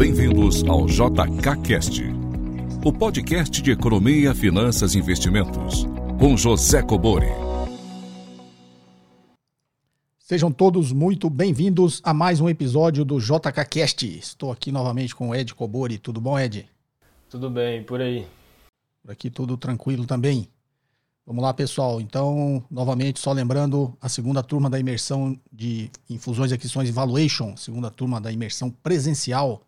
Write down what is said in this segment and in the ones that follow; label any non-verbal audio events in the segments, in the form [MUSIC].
Bem-vindos ao JKCast, o podcast de economia, finanças e investimentos, com José Cobori. Sejam todos muito bem-vindos a mais um episódio do JKCast. Estou aqui novamente com o Ed Cobori. Tudo bom, Ed? Tudo bem, por aí. Por aqui tudo tranquilo também. Vamos lá, pessoal. Então, novamente, só lembrando a segunda turma da imersão de infusões, aquisições e valuation, segunda turma da imersão presencial,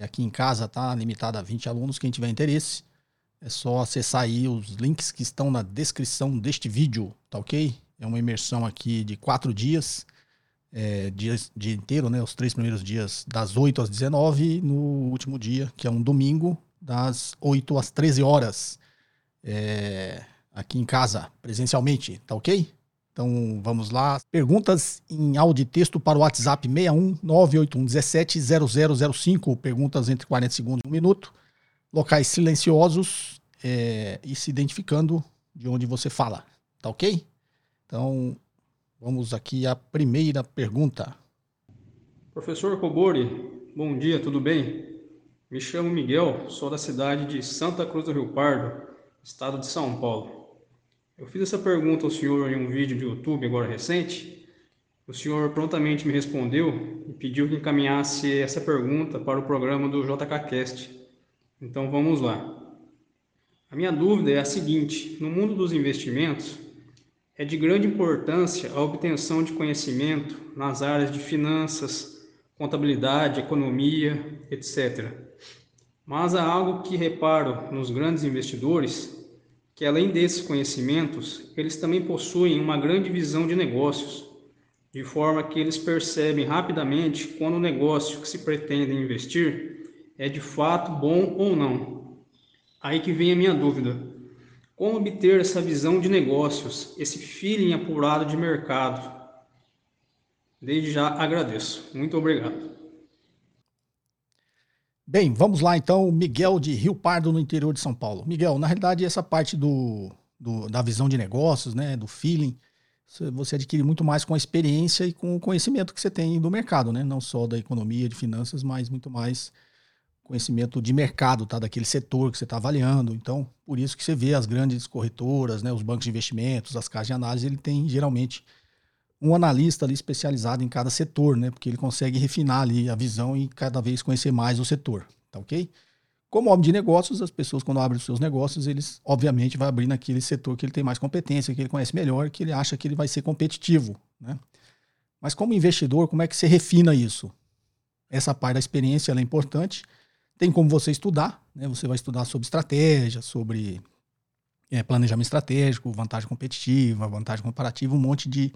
aqui em casa, tá? Limitada a 20 alunos. Quem tiver interesse, é só acessar aí os links que estão na descrição deste vídeo, tá ok? É uma imersão aqui de quatro dias, é, dia, dia inteiro, né? Os três primeiros dias, das 8 às 19, no último dia, que é um domingo, das 8 às 13 horas. É, aqui em casa, presencialmente, tá ok? Então vamos lá. Perguntas em áudio e texto para o WhatsApp 61 981 17 0005. Perguntas entre 40 segundos e um minuto. Locais silenciosos é, e se identificando de onde você fala. Tá ok? Então vamos aqui à primeira pergunta. Professor Cobori, bom dia, tudo bem? Me chamo Miguel, sou da cidade de Santa Cruz do Rio Pardo, estado de São Paulo. Eu fiz essa pergunta ao senhor em um vídeo de YouTube agora recente. O senhor prontamente me respondeu e pediu que encaminhasse essa pergunta para o programa do JKCast. Então vamos lá. A minha dúvida é a seguinte: no mundo dos investimentos, é de grande importância a obtenção de conhecimento nas áreas de finanças, contabilidade, economia, etc. Mas há algo que reparo nos grandes investidores que além desses conhecimentos, eles também possuem uma grande visão de negócios, de forma que eles percebem rapidamente quando o negócio que se pretende investir é de fato bom ou não. Aí que vem a minha dúvida. Como obter essa visão de negócios, esse feeling apurado de mercado? Desde já agradeço. Muito obrigado. Bem, vamos lá então, Miguel de Rio Pardo, no interior de São Paulo. Miguel, na realidade, essa parte do, do, da visão de negócios, né, do feeling, você adquire muito mais com a experiência e com o conhecimento que você tem do mercado, né? Não só da economia, de finanças, mas muito mais conhecimento de mercado, tá? Daquele setor que você está avaliando. Então, por isso que você vê as grandes corretoras, né? Os bancos de investimentos, as casas de análise, ele tem geralmente um analista ali especializado em cada setor, né? Porque ele consegue refinar ali a visão e cada vez conhecer mais o setor, tá ok? Como homem de negócios, as pessoas quando abrem os seus negócios, eles obviamente vão abrir naquele setor que ele tem mais competência, que ele conhece melhor, que ele acha que ele vai ser competitivo, né? Mas como investidor, como é que você refina isso? Essa parte da experiência é importante. Tem como você estudar, né? Você vai estudar sobre estratégia, sobre é, planejamento estratégico, vantagem competitiva, vantagem comparativa, um monte de,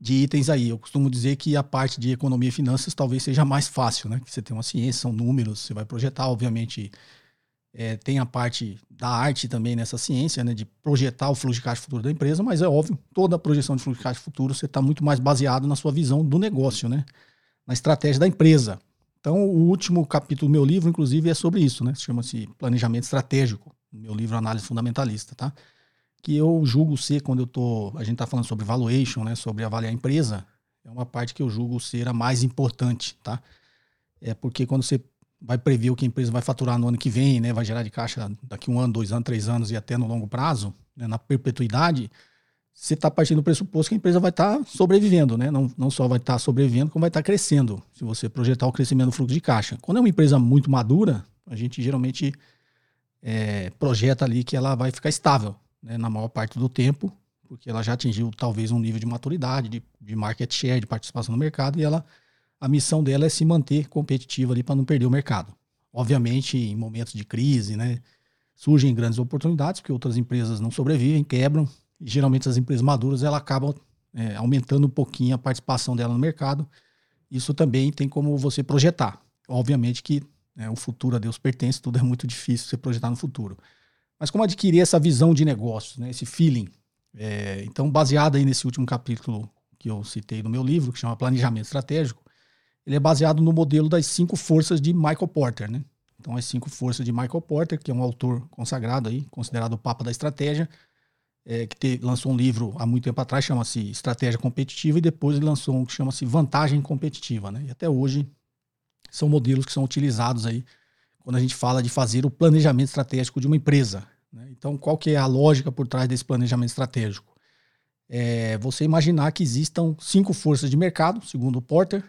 de itens aí. Eu costumo dizer que a parte de economia e finanças talvez seja mais fácil, né? Que você tem uma ciência, são números, você vai projetar, obviamente. É, tem a parte da arte também nessa ciência, né? De projetar o fluxo de caixa futuro da empresa, mas é óbvio, toda a projeção de fluxo de caixa futuro você está muito mais baseado na sua visão do negócio, né? Na estratégia da empresa. Então, o último capítulo do meu livro, inclusive, é sobre isso, né? Chama-se Planejamento Estratégico, meu livro Análise Fundamentalista, tá? Que eu julgo ser, quando eu tô. A gente está falando sobre valuation, né? Sobre avaliar a empresa, é uma parte que eu julgo ser a mais importante, tá? É porque quando você vai prever o que a empresa vai faturar no ano que vem, né? Vai gerar de caixa daqui um ano, dois anos, três anos e até no longo prazo, né, na perpetuidade, você está partindo do pressuposto que a empresa vai estar tá sobrevivendo, né? Não, não só vai estar tá sobrevivendo, como vai estar tá crescendo, se você projetar o crescimento do fluxo de caixa. Quando é uma empresa muito madura, a gente geralmente é, projeta ali que ela vai ficar estável, né, na maior parte do tempo, porque ela já atingiu talvez um nível de maturidade, de, de market share, de participação no mercado, e ela a missão dela é se manter competitiva ali para não perder o mercado. Obviamente, em momentos de crise, né, surgem grandes oportunidades, porque outras empresas não sobrevivem, quebram, e geralmente as empresas maduras ela acabam é, aumentando um pouquinho a participação dela no mercado. Isso também tem como você projetar. Obviamente que né, o futuro a Deus pertence, tudo é muito difícil você projetar no futuro. Mas como adquirir essa visão de negócio, né, esse feeling? É, então, baseado aí nesse último capítulo que eu citei no meu livro, que chama Planejamento Estratégico, ele é baseado no modelo das cinco forças de Michael Porter, né? Então, as cinco forças de Michael Porter, que é um autor consagrado aí, considerado o papa da estratégia, é, que te, lançou um livro há muito tempo atrás, chama-se Estratégia Competitiva, e depois ele lançou um que chama-se Vantagem Competitiva, né? E até hoje são modelos que são utilizados aí quando a gente fala de fazer o planejamento estratégico de uma empresa. Né? Então, qual que é a lógica por trás desse planejamento estratégico? É você imaginar que existam cinco forças de mercado, segundo o Porter,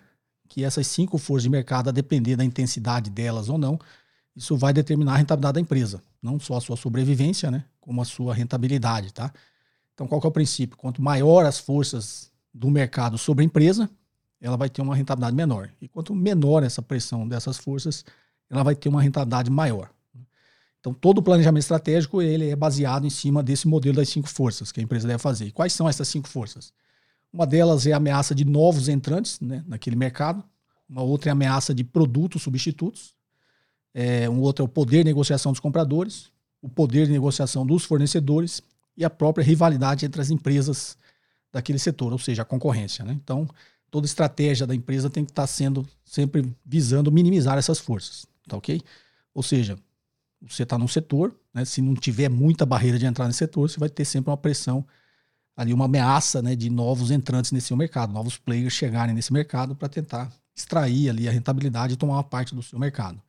que essas cinco forças de mercado, a depender da intensidade delas ou não, isso vai determinar a rentabilidade da empresa, não só a sua sobrevivência, né, como a sua rentabilidade, tá? Então, qual que é o princípio? Quanto maior as forças do mercado sobre a empresa, ela vai ter uma rentabilidade menor. E quanto menor essa pressão dessas forças, ela vai ter uma rentabilidade maior. Então, todo o planejamento estratégico ele é baseado em cima desse modelo das cinco forças que a empresa deve fazer. E quais são essas cinco forças? Uma delas é a ameaça de novos entrantes né, naquele mercado. Uma outra é a ameaça de produtos substitutos. É, um outro é o poder de negociação dos compradores, o poder de negociação dos fornecedores e a própria rivalidade entre as empresas daquele setor, ou seja, a concorrência. Né? Então, toda estratégia da empresa tem que estar sendo sempre visando minimizar essas forças, tá ok? Ou seja, você está num setor, né, se não tiver muita barreira de entrar nesse setor, você vai ter sempre uma pressão ali, uma ameaça né, de novos entrantes nesse mercado, novos players chegarem nesse mercado para tentar extrair ali a rentabilidade e tomar uma parte do seu mercado.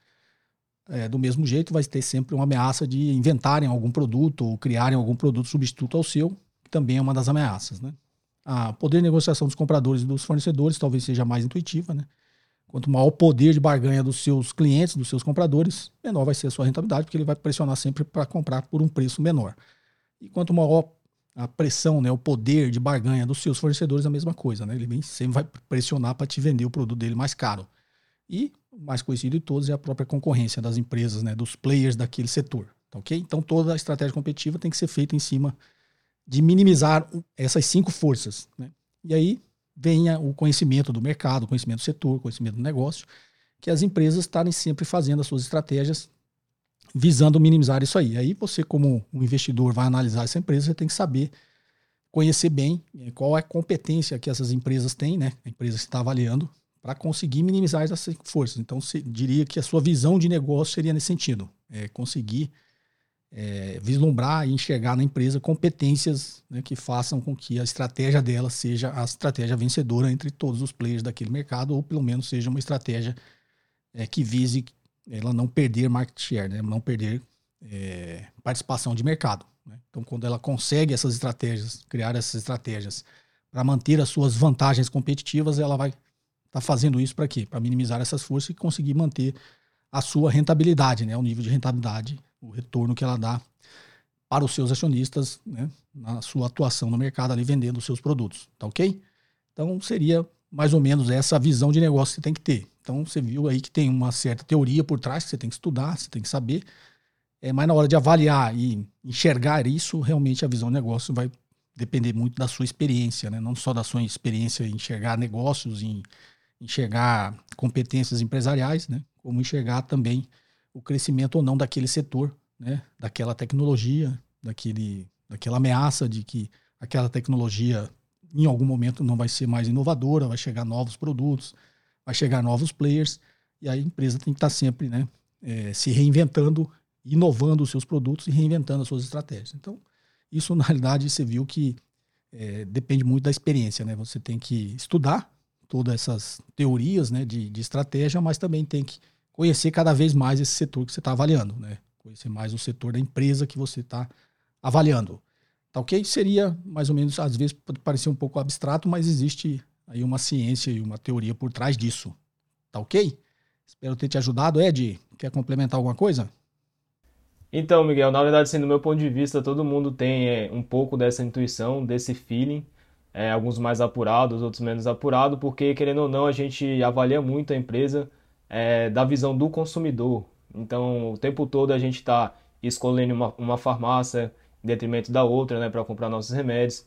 É, do mesmo jeito, vai ter sempre uma ameaça de inventarem algum produto ou criarem algum produto substituto ao seu, que também é uma das ameaças. Né? A poder de negociação dos compradores e dos fornecedores talvez seja mais intuitiva, né? Quanto maior o poder de barganha dos seus clientes, dos seus compradores, menor vai ser a sua rentabilidade, porque ele vai pressionar sempre para comprar por um preço menor. E quanto maior a pressão, né, o poder de barganha dos seus fornecedores, a mesma coisa. Né? Ele sempre vai pressionar para te vender o produto dele mais caro. E o mais conhecido de todos é a própria concorrência das empresas, né, dos players daquele setor. Tá ok? Então toda a estratégia competitiva tem que ser feita em cima de minimizar essas cinco forças. Né? E aí venha o conhecimento do mercado, conhecimento do setor, conhecimento do negócio, que as empresas estarem sempre fazendo as suas estratégias visando minimizar isso aí. Aí você, como um investidor, vai analisar essa empresa, você tem que saber conhecer bem eh, qual é a competência que essas empresas têm, né? A empresa está avaliando para conseguir minimizar essas forças. Então, diria que a sua visão de negócio seria nesse sentido, é conseguir é, vislumbrar e enxergar na empresa competências né, que façam com que a estratégia dela seja a estratégia vencedora entre todos os players daquele mercado, ou pelo menos seja uma estratégia é, que vise ela não perder market share, né, não perder é, participação de mercado. Né? Então, quando ela consegue essas estratégias, criar essas estratégias para manter as suas vantagens competitivas, ela vai estar tá fazendo isso para quê? Para minimizar essas forças e conseguir manter a sua rentabilidade, né, o nível de rentabilidade o retorno que ela dá para os seus acionistas, né, na sua atuação no mercado ali vendendo os seus produtos, tá ok? Então seria mais ou menos essa visão de negócio que você tem que ter. Então você viu aí que tem uma certa teoria por trás que você tem que estudar, você tem que saber, é, mas na hora de avaliar e enxergar isso, realmente a visão de negócio vai depender muito da sua experiência, né? não só da sua experiência em enxergar negócios, em enxergar competências empresariais, né? como enxergar também o crescimento ou não daquele setor, né? daquela tecnologia, daquele, daquela ameaça de que aquela tecnologia em algum momento não vai ser mais inovadora, vai chegar novos produtos, vai chegar novos players, e a empresa tem que estar sempre né, é, se reinventando, inovando os seus produtos e reinventando as suas estratégias. Então, isso [LAUGHS] na realidade você viu que é, depende muito da experiência, né? Você tem que estudar todas essas teorias né, de, de estratégia, mas também tem que conhecer cada vez mais esse setor que você está avaliando, né? Conhecer mais o setor da empresa que você está avaliando. Tá ok? Seria mais ou menos, às vezes pode parecer um pouco abstrato, mas existe aí uma ciência e uma teoria por trás disso. Tá ok? Espero ter te ajudado. Ed, quer complementar alguma coisa? Então, Miguel, na verdade, assim, do meu ponto de vista, todo mundo tem é, um pouco dessa intuição, desse feeling, é, alguns mais apurados, outros menos apurados, porque, querendo ou não, a gente avalia muito a empresa é, da visão do consumidor. Então, o tempo todo a gente está escolhendo uma, uma farmácia em detrimento da outra, né, para comprar nossos remédios.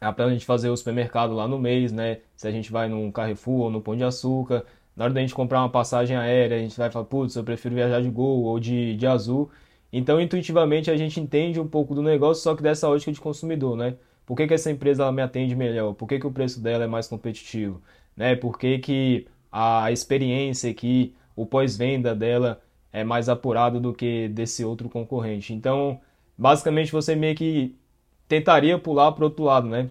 É para a gente fazer o supermercado lá no mês, né? Se a gente vai num Carrefour ou no Pão de Açúcar, na hora da gente comprar uma passagem aérea, a gente vai falar, putz, eu prefiro viajar de Gol ou de, de Azul. Então, intuitivamente, a gente entende um pouco do negócio, só que dessa ótica de consumidor, né? Por que, que essa empresa ela me atende melhor? Por que, que o preço dela é mais competitivo? Né? Por que, que a experiência aqui, o pós-venda dela é mais apurado do que desse outro concorrente. Então, basicamente você meio que tentaria pular para outro lado, né?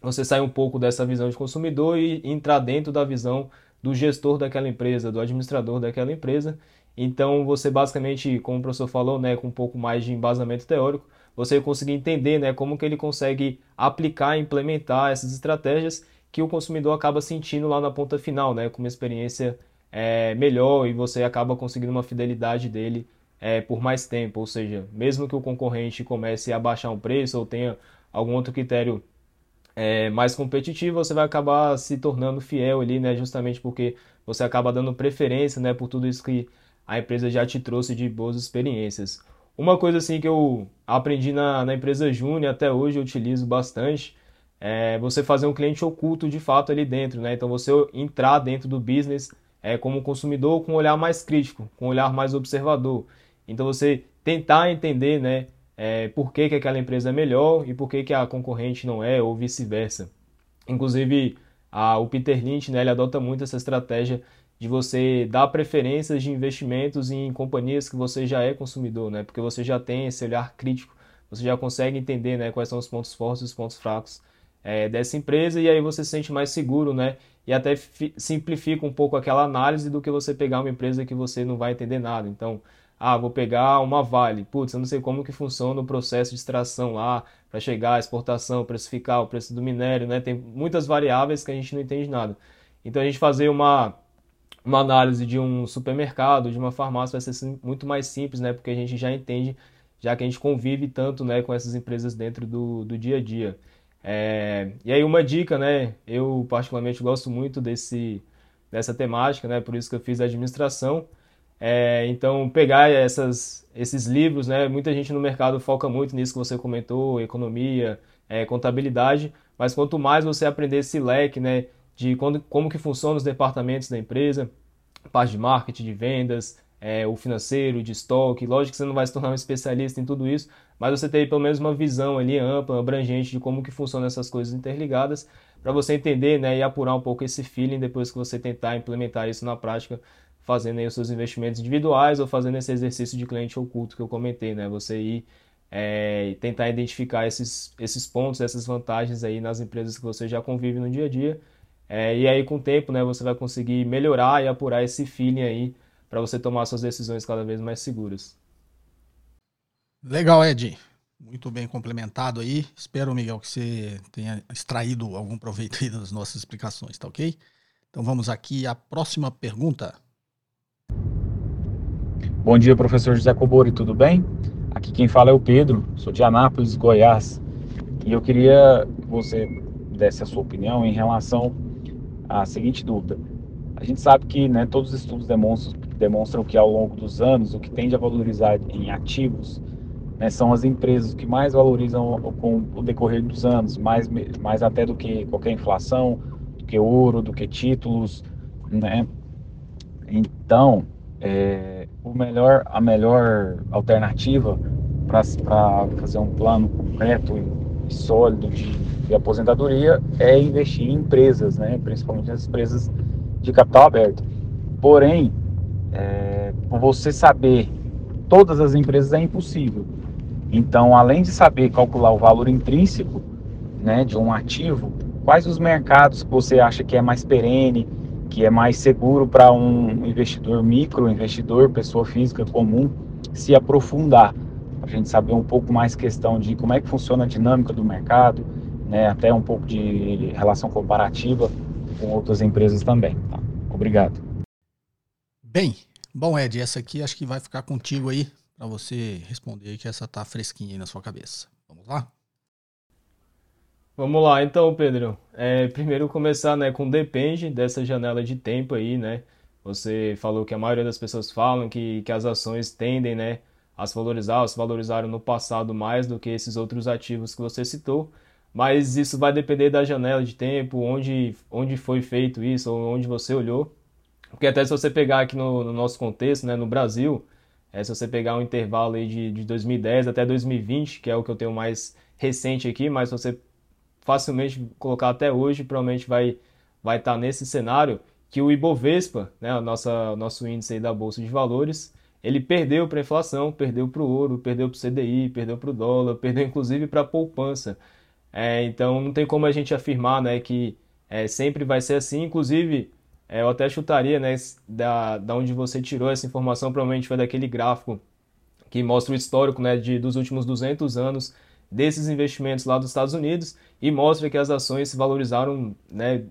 Você sai um pouco dessa visão de consumidor e entrar dentro da visão do gestor daquela empresa, do administrador daquela empresa. Então, você basicamente, como o professor falou, né, com um pouco mais de embasamento teórico, você conseguir entender né, como que ele consegue aplicar implementar essas estratégias que o consumidor acaba sentindo lá na ponta final, né, com uma experiência é, melhor e você acaba conseguindo uma fidelidade dele é, por mais tempo. Ou seja, mesmo que o concorrente comece a baixar um preço ou tenha algum outro critério é, mais competitivo, você vai acabar se tornando fiel ali, né, justamente porque você acaba dando preferência né, por tudo isso que a empresa já te trouxe de boas experiências. Uma coisa assim que eu aprendi na, na empresa Júnior até hoje eu utilizo bastante é você fazer um cliente oculto de fato ali dentro, né? Então você entrar dentro do business é, como consumidor com um olhar mais crítico, com um olhar mais observador. Então você tentar entender, né, é, por que, que aquela empresa é melhor e por que, que a concorrente não é, ou vice-versa. Inclusive, a, o Peter Lynch, né, ele adota muito essa estratégia de você dar preferências de investimentos em companhias que você já é consumidor, né? Porque você já tem esse olhar crítico, você já consegue entender, né, quais são os pontos fortes e os pontos fracos é, dessa empresa e aí você se sente mais seguro, né? E até simplifica um pouco aquela análise do que você pegar uma empresa que você não vai entender nada. Então, ah, vou pegar uma Vale. Putz, eu não sei como que funciona o processo de extração lá para chegar à exportação, precificar o preço do minério, né? Tem muitas variáveis que a gente não entende nada. Então, a gente fazer uma uma análise de um supermercado, de uma farmácia, vai ser muito mais simples, né? Porque a gente já entende, já que a gente convive tanto né, com essas empresas dentro do, do dia a dia. É, e aí uma dica, né? Eu particularmente gosto muito desse, dessa temática, né? Por isso que eu fiz administração. É, então pegar essas, esses livros, né? Muita gente no mercado foca muito nisso que você comentou, economia, é, contabilidade. Mas quanto mais você aprender esse leque, né? de quando, como que funcionam os departamentos da empresa, parte de marketing, de vendas, é, o financeiro, de estoque. Lógico que você não vai se tornar um especialista em tudo isso, mas você tem pelo menos uma visão ali ampla, abrangente de como que funcionam essas coisas interligadas, para você entender né, e apurar um pouco esse feeling depois que você tentar implementar isso na prática, fazendo aí os seus investimentos individuais ou fazendo esse exercício de cliente oculto que eu comentei, né? Você ir é, tentar identificar esses, esses pontos, essas vantagens aí nas empresas que você já convive no dia a dia é, e aí, com o tempo, né, você vai conseguir melhorar e apurar esse feeling aí para você tomar suas decisões cada vez mais seguras. Legal, Ed. Muito bem complementado aí. Espero, Miguel, que você tenha extraído algum proveito aí das nossas explicações, tá ok? Então vamos aqui à próxima pergunta. Bom dia, professor José Cobori, tudo bem? Aqui quem fala é o Pedro, sou de Anápolis, Goiás. E eu queria que você desse a sua opinião em relação a seguinte dúvida. A gente sabe que né, todos os estudos demonstram, demonstram que ao longo dos anos o que tende a valorizar em ativos né, são as empresas que mais valorizam com o decorrer dos anos, mais, mais até do que qualquer inflação, do que ouro, do que títulos. Né? Então, é, o melhor, a melhor alternativa para fazer um plano concreto e sólido de de aposentadoria é investir em empresas, né, principalmente nas empresas de capital aberto. Porém, é, você saber todas as empresas é impossível. Então, além de saber calcular o valor intrínseco né, de um ativo, quais os mercados que você acha que é mais perene, que é mais seguro para um investidor micro, investidor, pessoa física comum, se aprofundar. A gente saber um pouco mais questão de como é que funciona a dinâmica do mercado, né, até um pouco de relação comparativa com outras empresas também. Tá? Obrigado. Bem, bom Ed, essa aqui acho que vai ficar contigo aí para você responder que essa tá fresquinha aí na sua cabeça. Vamos lá? Vamos lá, então, Pedro. É, primeiro começar, né, com depende dessa janela de tempo aí, né? Você falou que a maioria das pessoas falam que, que as ações tendem, né, a se valorizar, se valorizaram no passado mais do que esses outros ativos que você citou mas isso vai depender da janela de tempo, onde, onde foi feito isso, ou onde você olhou. Porque até se você pegar aqui no, no nosso contexto, né, no Brasil, é, se você pegar um intervalo aí de, de 2010 até 2020, que é o que eu tenho mais recente aqui, mas se você facilmente colocar até hoje, provavelmente vai vai estar tá nesse cenário que o Ibovespa, né, a nossa nosso índice da bolsa de valores, ele perdeu para a inflação, perdeu para o ouro, perdeu para o CDI, perdeu para o dólar, perdeu inclusive para a poupança. É, então não tem como a gente afirmar né, que é, sempre vai ser assim. Inclusive, é, eu até chutaria, né, da, da onde você tirou essa informação, provavelmente foi daquele gráfico que mostra o histórico, né, de, dos últimos 200 anos desses investimentos lá dos Estados Unidos e mostra que as ações se valorizaram, né,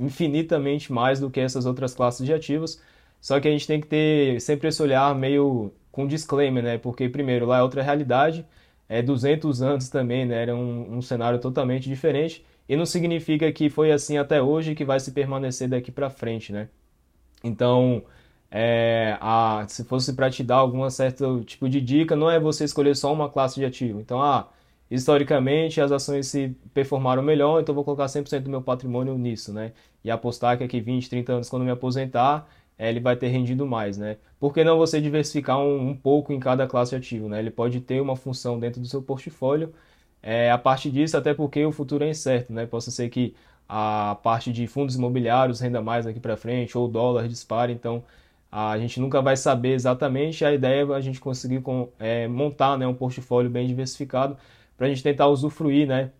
infinitamente mais do que essas outras classes de ativos. Só que a gente tem que ter sempre esse olhar meio com disclaimer, né, porque primeiro lá é outra realidade, é 200 anos também, né, era um, um cenário totalmente diferente e não significa que foi assim até hoje que vai se permanecer daqui para frente, né? Então, é, a, se fosse para te dar algum certo tipo de dica, não é você escolher só uma classe de ativo. Então, ah, historicamente as ações se performaram melhor, então vou colocar 100% do meu patrimônio nisso, né? E apostar que aqui 20, 30 anos, quando me aposentar, é, ele vai ter rendido mais, né? Por que não você diversificar um, um pouco em cada classe de ativo, né? Ele pode ter uma função dentro do seu portfólio é, a partir disso, até porque o futuro é incerto, né? Possa ser que a parte de fundos imobiliários renda mais daqui para frente, ou dólar dispare, então a gente nunca vai saber exatamente. A ideia é a gente conseguir com, é, montar né, um portfólio bem diversificado para a gente tentar usufruir né,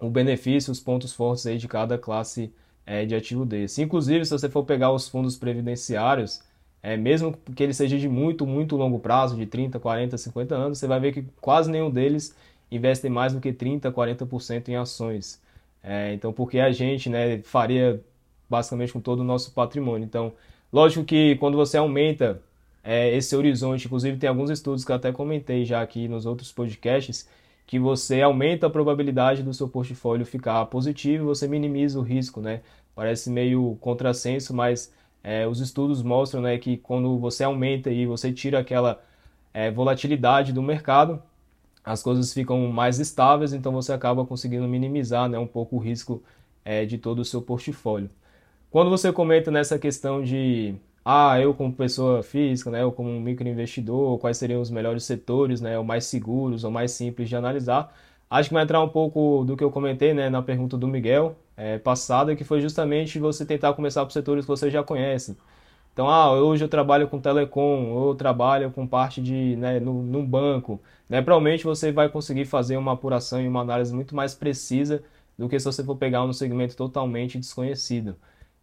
o benefício, os pontos fortes aí de cada classe é, de ativo desse. Inclusive, se você for pegar os fundos previdenciários, é, mesmo que ele seja de muito, muito longo prazo, de 30, 40, 50 anos, você vai ver que quase nenhum deles investem mais do que 30%, 40% em ações. É, então, porque a gente né, faria basicamente com todo o nosso patrimônio. Então, lógico que quando você aumenta é, esse horizonte, inclusive tem alguns estudos que eu até comentei já aqui nos outros podcasts, que você aumenta a probabilidade do seu portfólio ficar positivo e você minimiza o risco, né? Parece meio contrassenso, mas é, os estudos mostram né, que quando você aumenta e você tira aquela é, volatilidade do mercado, as coisas ficam mais estáveis, então você acaba conseguindo minimizar né, um pouco o risco é, de todo o seu portfólio. Quando você comenta nessa questão de, ah, eu como pessoa física, né, eu como um microinvestidor, quais seriam os melhores setores, né, ou mais seguros ou mais simples de analisar, acho que vai entrar um pouco do que eu comentei né, na pergunta do Miguel é, passada, que foi justamente você tentar começar por setores que você já conhece. Então, ah, hoje eu trabalho com telecom, ou eu trabalho com parte de, né, no, num banco. Né? Provavelmente você vai conseguir fazer uma apuração e uma análise muito mais precisa do que se você for pegar um segmento totalmente desconhecido.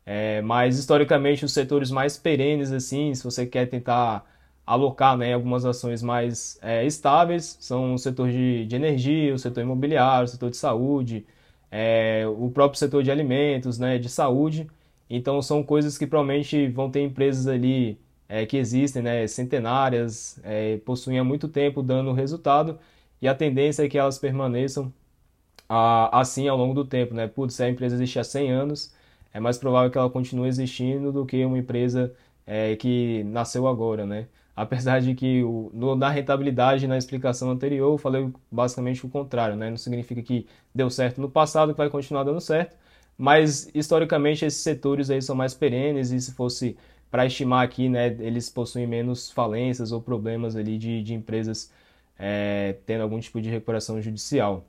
É, mas, historicamente, os setores mais perenes, assim, se você quer tentar alocar né, algumas ações mais é, estáveis, são o setor de, de energia, o setor imobiliário, o setor de saúde, é, o próprio setor de alimentos, né, de saúde, então são coisas que provavelmente vão ter empresas ali é, que existem, né, centenárias, é, possuem há muito tempo dando resultado e a tendência é que elas permaneçam a, assim ao longo do tempo, né? Putz, se a empresa existe há 100 anos, é mais provável que ela continue existindo do que uma empresa é, que nasceu agora, né? Apesar de que o, no, na rentabilidade, na explicação anterior, eu falei basicamente o contrário, né? Não significa que deu certo no passado que vai continuar dando certo, mas historicamente esses setores aí são mais perenes e se fosse para estimar aqui, né, eles possuem menos falências ou problemas ali de, de empresas é, tendo algum tipo de recuperação judicial.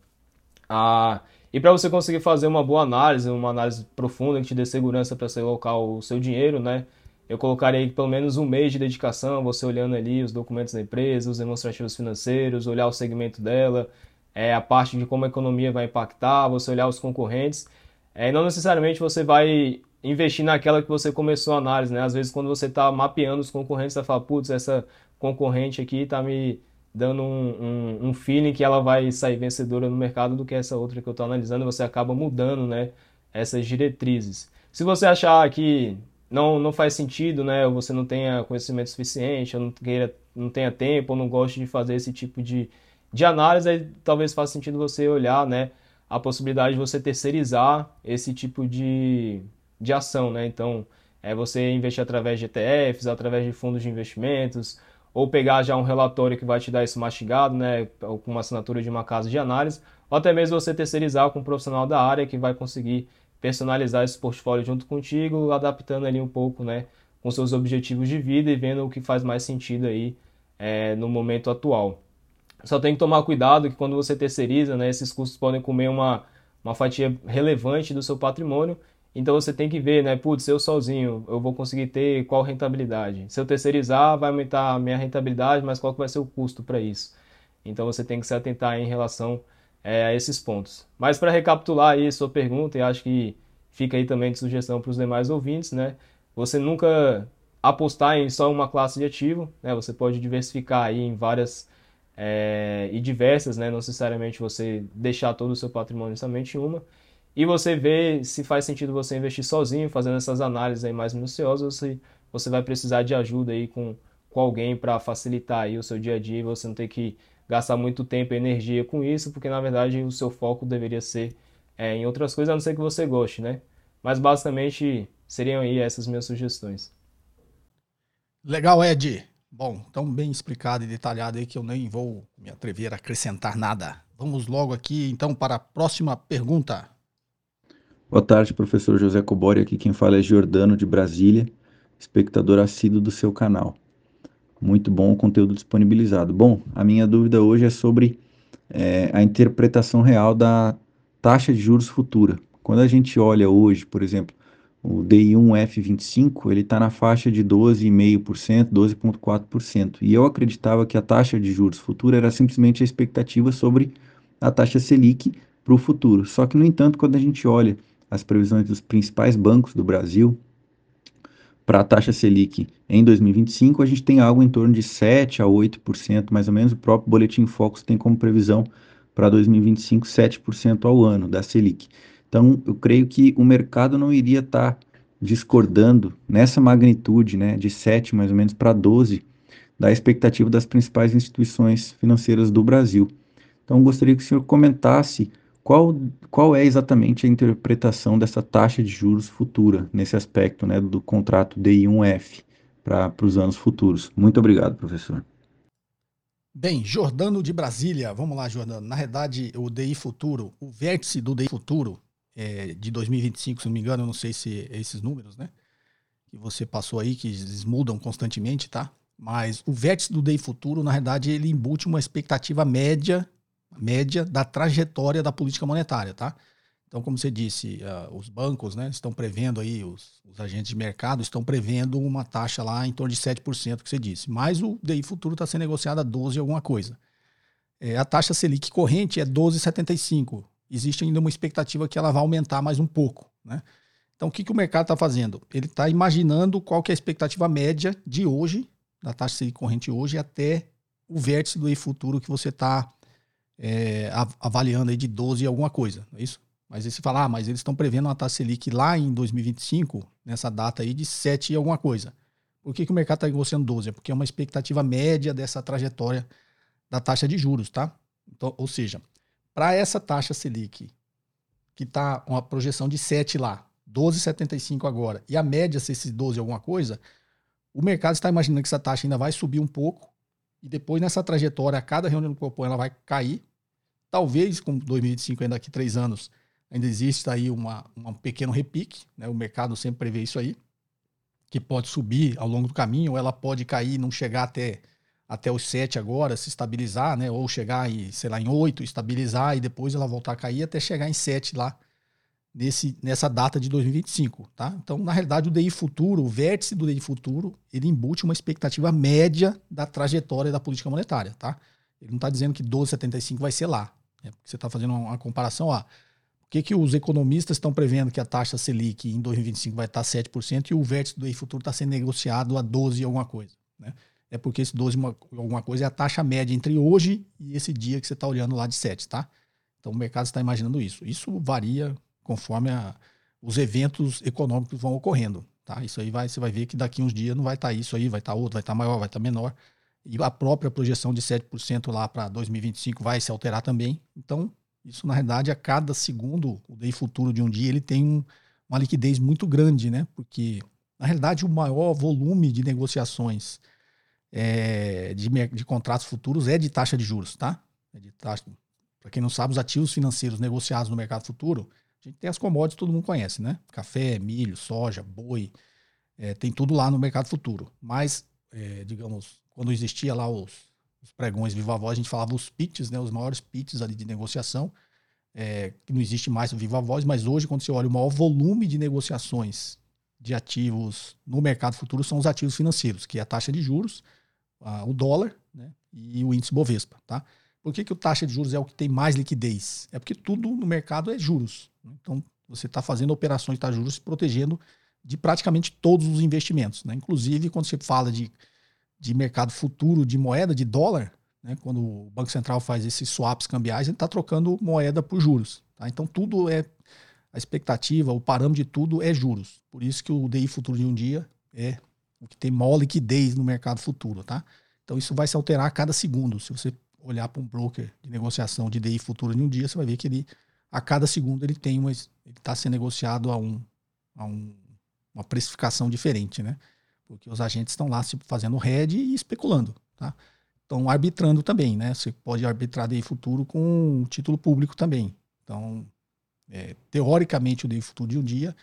Ah, e para você conseguir fazer uma boa análise, uma análise profunda que te dê segurança para você alocar o seu dinheiro, né, eu colocaria aí pelo menos um mês de dedicação, você olhando ali os documentos da empresa, os demonstrativos financeiros, olhar o segmento dela, é, a parte de como a economia vai impactar, você olhar os concorrentes é, não necessariamente você vai investir naquela que você começou a análise, né? Às vezes quando você está mapeando os concorrentes, você fala, putz, essa concorrente aqui está me dando um, um, um, feeling que ela vai sair vencedora no mercado do que essa outra que eu estou analisando, você acaba mudando, né, essas diretrizes. Se você achar que não, não faz sentido, né, ou você não tenha conhecimento suficiente, ou não, queira, não tenha tempo, ou não goste de fazer esse tipo de, de análise, aí talvez faça sentido você olhar, né, a possibilidade de você terceirizar esse tipo de, de ação, né? Então, é você investir através de ETFs, através de fundos de investimentos, ou pegar já um relatório que vai te dar isso mastigado, né, com uma assinatura de uma casa de análise, ou até mesmo você terceirizar com um profissional da área que vai conseguir personalizar esse portfólio junto contigo, adaptando ali um pouco, né, com seus objetivos de vida e vendo o que faz mais sentido aí é, no momento atual. Só tem que tomar cuidado que quando você terceiriza, né, esses custos podem comer uma, uma fatia relevante do seu patrimônio. Então você tem que ver, né, putz, eu sozinho, eu vou conseguir ter qual rentabilidade. Se eu terceirizar, vai aumentar a minha rentabilidade, mas qual que vai ser o custo para isso? Então você tem que se atentar em relação é, a esses pontos. Mas para recapitular aí a sua pergunta, e acho que fica aí também de sugestão para os demais ouvintes, né? você nunca apostar em só uma classe de ativo, né? Você pode diversificar aí em várias é, e diversas, né? Não necessariamente você deixar todo o seu patrimônio somente em uma. E você vê se faz sentido você investir sozinho, fazendo essas análises aí mais minuciosas, você, você vai precisar de ajuda aí com, com alguém para facilitar aí o seu dia a dia e você não ter que gastar muito tempo e energia com isso, porque na verdade o seu foco deveria ser é, em outras coisas, a não ser que você goste, né? Mas basicamente seriam aí essas minhas sugestões. Legal, Ed. Bom, tão bem explicado e detalhado aí que eu nem vou me atrever a acrescentar nada. Vamos logo aqui então para a próxima pergunta. Boa tarde, professor José Cobori. Aqui quem fala é Jordano de Brasília, espectador assíduo do seu canal. Muito bom o conteúdo disponibilizado. Bom, a minha dúvida hoje é sobre é, a interpretação real da taxa de juros futura. Quando a gente olha hoje, por exemplo, o DI1F25, ele está na faixa de 12,5%, 12,4%. E eu acreditava que a taxa de juros futura era simplesmente a expectativa sobre a taxa Selic para o futuro. Só que, no entanto, quando a gente olha as previsões dos principais bancos do Brasil para a taxa Selic em 2025, a gente tem algo em torno de 7 a 8%, mais ou menos. O próprio Boletim Focus tem como previsão para 2025 7% ao ano da Selic. Então, eu creio que o mercado não iria estar tá discordando nessa magnitude, né, de 7 mais ou menos para 12 da expectativa das principais instituições financeiras do Brasil. Então, gostaria que o senhor comentasse qual, qual é exatamente a interpretação dessa taxa de juros futura nesse aspecto né, do contrato DI1F para os anos futuros. Muito obrigado, professor. Bem, Jordano de Brasília, vamos lá, Jordano. Na verdade, o DI Futuro, o vértice do DI Futuro, é, de 2025, se não me engano, eu não sei se é esses números, né? Que você passou aí, que eles mudam constantemente, tá? Mas o vértice do DEI futuro, na verdade, ele embute uma expectativa média, média da trajetória da política monetária, tá? Então, como você disse, uh, os bancos né, estão prevendo aí, os, os, agentes de mercado estão prevendo uma taxa lá em torno de 7% que você disse. Mas o DI futuro está sendo negociado a 12 alguma coisa. É, a taxa Selic corrente é 12,75 existe ainda uma expectativa que ela vai aumentar mais um pouco. Né? Então, o que, que o mercado está fazendo? Ele está imaginando qual que é a expectativa média de hoje, da taxa Selic corrente hoje, até o vértice do E futuro que você está é, avaliando aí de 12 e alguma coisa, não é isso? Mas aí você fala, ah, mas eles estão prevendo uma taxa Selic lá em 2025, nessa data aí, de 7 e alguma coisa. Por que, que o mercado está negociando 12? É porque é uma expectativa média dessa trajetória da taxa de juros, tá? Então, ou seja, para essa taxa Selic, que está uma projeção de 7 lá, 12,75 agora, e a média ser esses 12 alguma coisa, o mercado está imaginando que essa taxa ainda vai subir um pouco, e depois nessa trajetória, a cada reunião do Copom ela vai cair. Talvez com 2025, ainda daqui três anos, ainda exista aí uma, um pequeno repique, né? o mercado sempre prevê isso aí, que pode subir ao longo do caminho, ou ela pode cair e não chegar até até os 7 agora, se estabilizar, né? Ou chegar em, sei lá, em 8, estabilizar e depois ela voltar a cair até chegar em 7 lá nesse, nessa data de 2025, tá? Então, na realidade, o DI futuro, o vértice do DI futuro, ele embute uma expectativa média da trajetória da política monetária, tá? Ele não está dizendo que 12,75 vai ser lá. Né? Porque você está fazendo uma, comparação, ó. O que, que os economistas estão prevendo que a taxa Selic em 2025 vai estar 7% e o vértice do DI futuro está sendo negociado a 12 e alguma coisa, né? É porque esse 12 uma, alguma coisa é a taxa média entre hoje e esse dia que você está olhando lá de 7, tá? Então o mercado está imaginando isso. Isso varia conforme a, os eventos econômicos vão ocorrendo, tá? Isso aí vai, você vai ver que daqui uns dias não vai estar tá isso aí, vai estar tá outro, vai estar tá maior, vai estar tá menor. E a própria projeção de 7% lá para 2025 vai se alterar também. Então, isso na realidade, a cada segundo, o day futuro de um dia, ele tem um, uma liquidez muito grande, né? Porque, na realidade, o maior volume de negociações é, de, de, contratos futuros é de taxa de juros, tá? É. Para quem não sabe, os ativos financeiros negociados no mercado futuro, a gente tem as commodities, todo mundo conhece, né? Café, milho, soja, boi, é, tem tudo lá no mercado futuro. Mas, é, digamos, quando existia lá os, os pregões Viva Voz, a gente falava os pitches, né? Os maiores pitches ali de negociação, é, que não existe mais o Viva Voz, mas hoje, quando você olha o maior volume de negociações de ativos no mercado futuro são os ativos financeiros, que é a taxa de juros, o dólar né, e o índice Bovespa. Tá? Por que, que o taxa de juros é o que tem mais liquidez? É porque tudo no mercado é juros. Então, você está fazendo operações de juros protegendo de praticamente todos os investimentos. Né? Inclusive, quando você fala de, de mercado futuro de moeda, de dólar, né? quando o Banco Central faz esses swaps cambiais, ele está trocando moeda por juros. Tá? Então, tudo é. A expectativa, o parâmetro de tudo é juros. Por isso que o DI futuro de um dia é que tem maior liquidez no mercado futuro. Tá? Então, isso vai se alterar a cada segundo. Se você olhar para um broker de negociação de DI futuro de um dia, você vai ver que ele, a cada segundo, ele tem uma, ele está sendo negociado a um, a um uma precificação diferente, né? Porque os agentes estão lá se fazendo head e especulando, tá? Estão arbitrando também, né? Você pode arbitrar DI futuro com título público também. Então, é, teoricamente, o DI futuro de um dia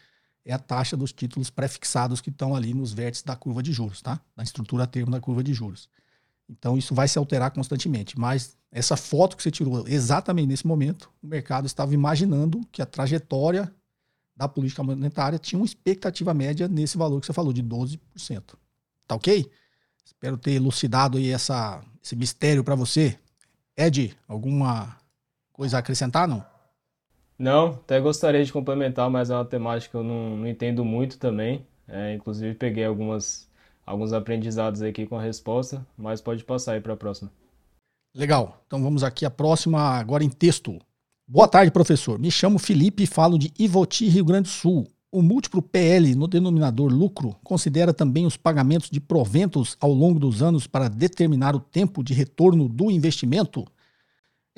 é a taxa dos títulos prefixados que estão ali nos vértices da curva de juros, tá? Na estrutura termo da curva de juros. Então, isso vai se alterar constantemente. Mas essa foto que você tirou exatamente nesse momento, o mercado estava imaginando que a trajetória da política monetária tinha uma expectativa média nesse valor que você falou, de 12%. Tá ok? Espero ter elucidado aí essa, esse mistério para você. Ed, alguma coisa a acrescentar, não? Não, até gostaria de complementar, mas é uma temática que eu não, não entendo muito também. É, inclusive peguei algumas, alguns aprendizados aqui com a resposta, mas pode passar aí para a próxima. Legal. Então vamos aqui a próxima agora em texto. Boa tarde, professor. Me chamo Felipe e falo de Ivoti, Rio Grande do Sul. O múltiplo PL no denominador lucro considera também os pagamentos de proventos ao longo dos anos para determinar o tempo de retorno do investimento?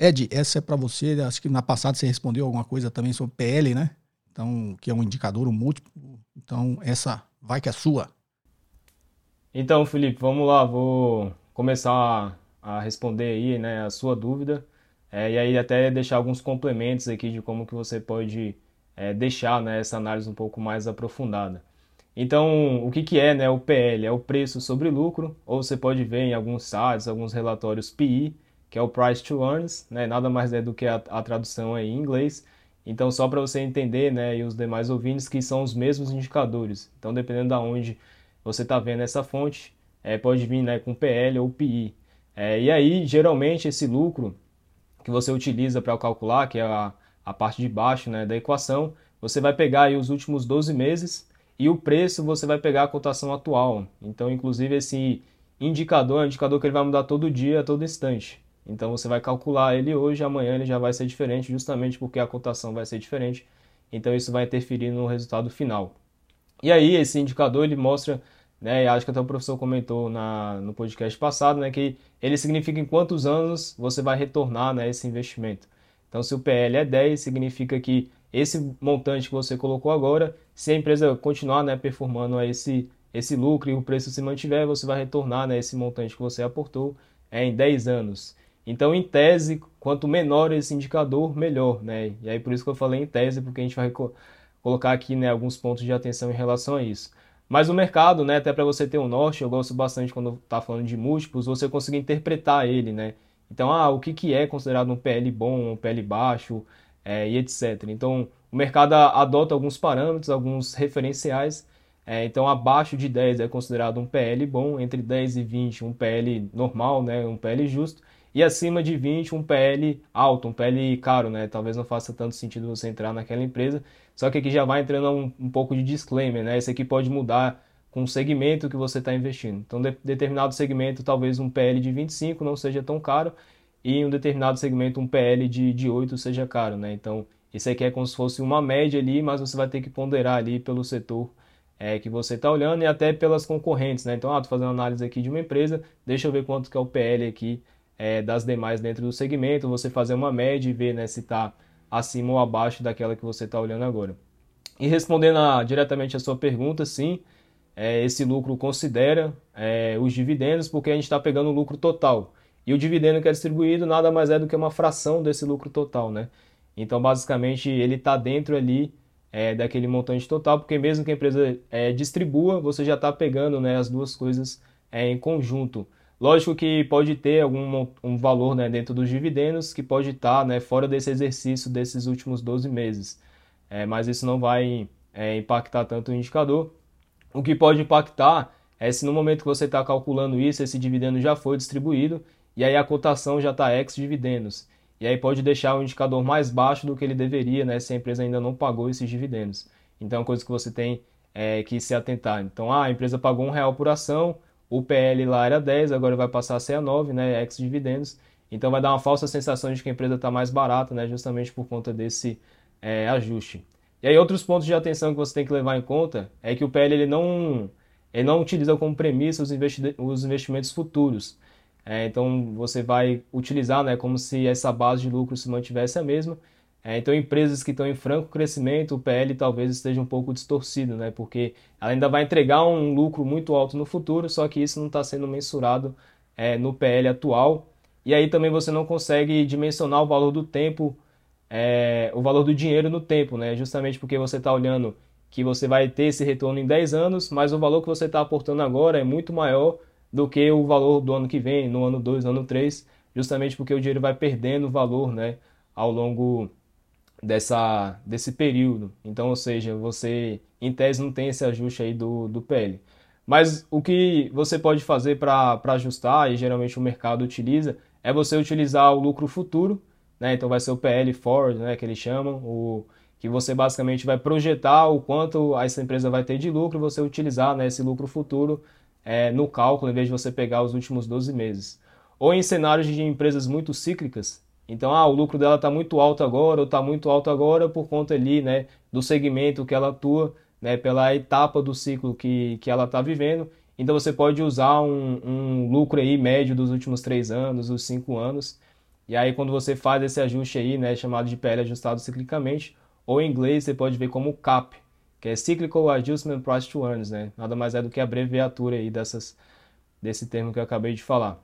Ed, essa é para você. Acho que na passada você respondeu alguma coisa também sobre PL, né? Então, que é um indicador, um múltiplo. Então, essa vai que é sua. Então, Felipe, vamos lá. Vou começar a responder aí, né, a sua dúvida. É, e aí até deixar alguns complementos aqui de como que você pode é, deixar né, essa análise um pouco mais aprofundada. Então, o que, que é né, o PL? É o preço sobre lucro, ou você pode ver em alguns sites, alguns relatórios PI, que é o Price to Earns, né, nada mais é do que a, a tradução em inglês. Então, só para você entender, né, e os demais ouvintes, que são os mesmos indicadores. Então, dependendo de onde você está vendo essa fonte, é, pode vir né, com PL ou PI. É, e aí, geralmente, esse lucro que você utiliza para calcular, que é a, a parte de baixo né, da equação, você vai pegar aí os últimos 12 meses e o preço você vai pegar a cotação atual. Então, inclusive, esse indicador é um indicador que ele vai mudar todo dia, a todo instante. Então, você vai calcular ele hoje, amanhã ele já vai ser diferente, justamente porque a cotação vai ser diferente. Então, isso vai interferir no resultado final. E aí, esse indicador ele mostra né? Acho que até o professor comentou na, no podcast passado, né, que ele significa em quantos anos você vai retornar né, esse investimento. Então, se o PL é 10, significa que esse montante que você colocou agora, se a empresa continuar né, performando esse, esse lucro e o preço se mantiver, você vai retornar né, esse montante que você aportou é, em 10 anos. Então, em tese, quanto menor esse indicador, melhor. Né? E aí, por isso que eu falei em tese, porque a gente vai co colocar aqui né, alguns pontos de atenção em relação a isso. Mas o mercado, né, até para você ter um norte, eu gosto bastante quando está falando de múltiplos, você conseguir interpretar ele, né? Então, ah, o que, que é considerado um PL bom, um PL baixo, é, e etc. Então, o mercado adota alguns parâmetros, alguns referenciais. É, então, abaixo de 10 é considerado um PL bom, entre 10 e 20 um PL normal, né, um PL justo, e acima de 20 um PL alto, um PL caro, né? Talvez não faça tanto sentido você entrar naquela empresa. Só que aqui já vai entrando um, um pouco de disclaimer, né? Esse aqui pode mudar com o segmento que você está investindo. Então, de, determinado segmento, talvez um PL de 25 não seja tão caro, e em um determinado segmento, um PL de, de 8 seja caro, né? Então, isso aqui é como se fosse uma média ali, mas você vai ter que ponderar ali pelo setor é, que você está olhando e até pelas concorrentes, né? Então, ah, tô fazendo análise aqui de uma empresa, deixa eu ver quanto que é o PL aqui é, das demais dentro do segmento, você fazer uma média e ver né, se está acima ou abaixo daquela que você está olhando agora. E respondendo a, diretamente a sua pergunta, sim, é, esse lucro considera é, os dividendos, porque a gente está pegando o lucro total. E o dividendo que é distribuído nada mais é do que uma fração desse lucro total, né? Então, basicamente, ele está dentro ali é, daquele montante total, porque mesmo que a empresa é, distribua, você já está pegando né, as duas coisas é, em conjunto. Lógico que pode ter algum um valor né, dentro dos dividendos que pode estar né, fora desse exercício desses últimos 12 meses, é, mas isso não vai é, impactar tanto o indicador. O que pode impactar é se no momento que você está calculando isso, esse dividendo já foi distribuído e aí a cotação já está ex-dividendos. E aí pode deixar o indicador mais baixo do que ele deveria né, se a empresa ainda não pagou esses dividendos. Então é uma coisa que você tem é, que se atentar. Então, ah, a empresa pagou um real por ação, o PL lá era 10, agora vai passar a ser a 9, né, ex-dividendos. Então vai dar uma falsa sensação de que a empresa está mais barata, né, justamente por conta desse é, ajuste. E aí outros pontos de atenção que você tem que levar em conta é que o PL ele não, ele não utiliza como premissa os, investi os investimentos futuros. É, então você vai utilizar né, como se essa base de lucro se mantivesse a mesma. É, então empresas que estão em franco crescimento, o PL talvez esteja um pouco distorcido, né, porque ela ainda vai entregar um lucro muito alto no futuro, só que isso não está sendo mensurado é, no PL atual. E aí também você não consegue dimensionar o valor do tempo é, o valor do dinheiro no tempo, né? Justamente porque você está olhando que você vai ter esse retorno em 10 anos, mas o valor que você está aportando agora é muito maior do que o valor do ano que vem, no ano 2, no ano 3, justamente porque o dinheiro vai perdendo valor, né, ao longo dessa, desse período. Então, ou seja, você, em tese, não tem esse ajuste aí do, do PL. Mas o que você pode fazer para ajustar, e geralmente o mercado utiliza, é você utilizar o lucro futuro, né? Então vai ser o PL forward, né, que eles chamam, o que você basicamente vai projetar o quanto essa empresa vai ter de lucro você utilizar né, esse lucro futuro é, no cálculo, em vez de você pegar os últimos 12 meses. Ou em cenários de empresas muito cíclicas, então ah, o lucro dela está muito alto agora, ou está muito alto agora por conta ali né, do segmento que ela atua, né, pela etapa do ciclo que, que ela está vivendo. Então você pode usar um, um lucro aí médio dos últimos três anos, os cinco anos, e aí quando você faz esse ajuste aí, né, chamado de PL ajustado ciclicamente, ou em inglês você pode ver como CAP, que é Cyclical Adjustment Price to Earnings, né? Nada mais é do que a abreviatura aí dessas, desse termo que eu acabei de falar.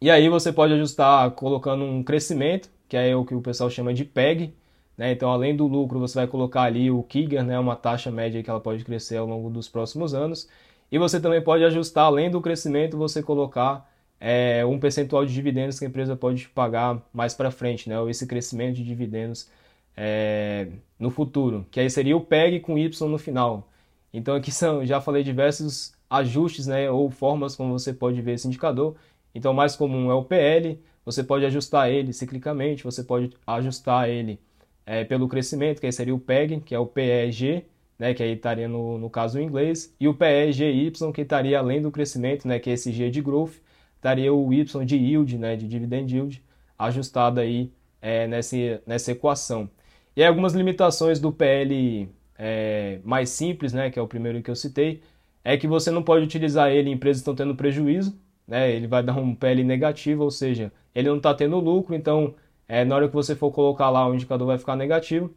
E aí você pode ajustar colocando um crescimento, que é o que o pessoal chama de PEG, né? Então além do lucro você vai colocar ali o KIGAR, né, uma taxa média que ela pode crescer ao longo dos próximos anos. E você também pode ajustar, além do crescimento, você colocar é, um percentual de dividendos que a empresa pode pagar mais para frente, né? esse crescimento de dividendos é, no futuro, que aí seria o PEG com Y no final. Então aqui são, já falei diversos ajustes, né, ou formas como você pode ver esse indicador. Então o mais comum é o PL, você pode ajustar ele ciclicamente, você pode ajustar ele é, pelo crescimento, que aí seria o PEG, que é o PEG, né, que aí estaria no, no caso em inglês, e o PEGY, que estaria além do crescimento, né, que é esse G de growth, daria o y de yield, né, de dividend yield, ajustado aí é, nessa, nessa equação. E aí, algumas limitações do PL é, mais simples, né, que é o primeiro que eu citei, é que você não pode utilizar ele em empresas que estão tendo prejuízo, né, ele vai dar um PL negativo, ou seja, ele não está tendo lucro, então é, na hora que você for colocar lá o indicador vai ficar negativo.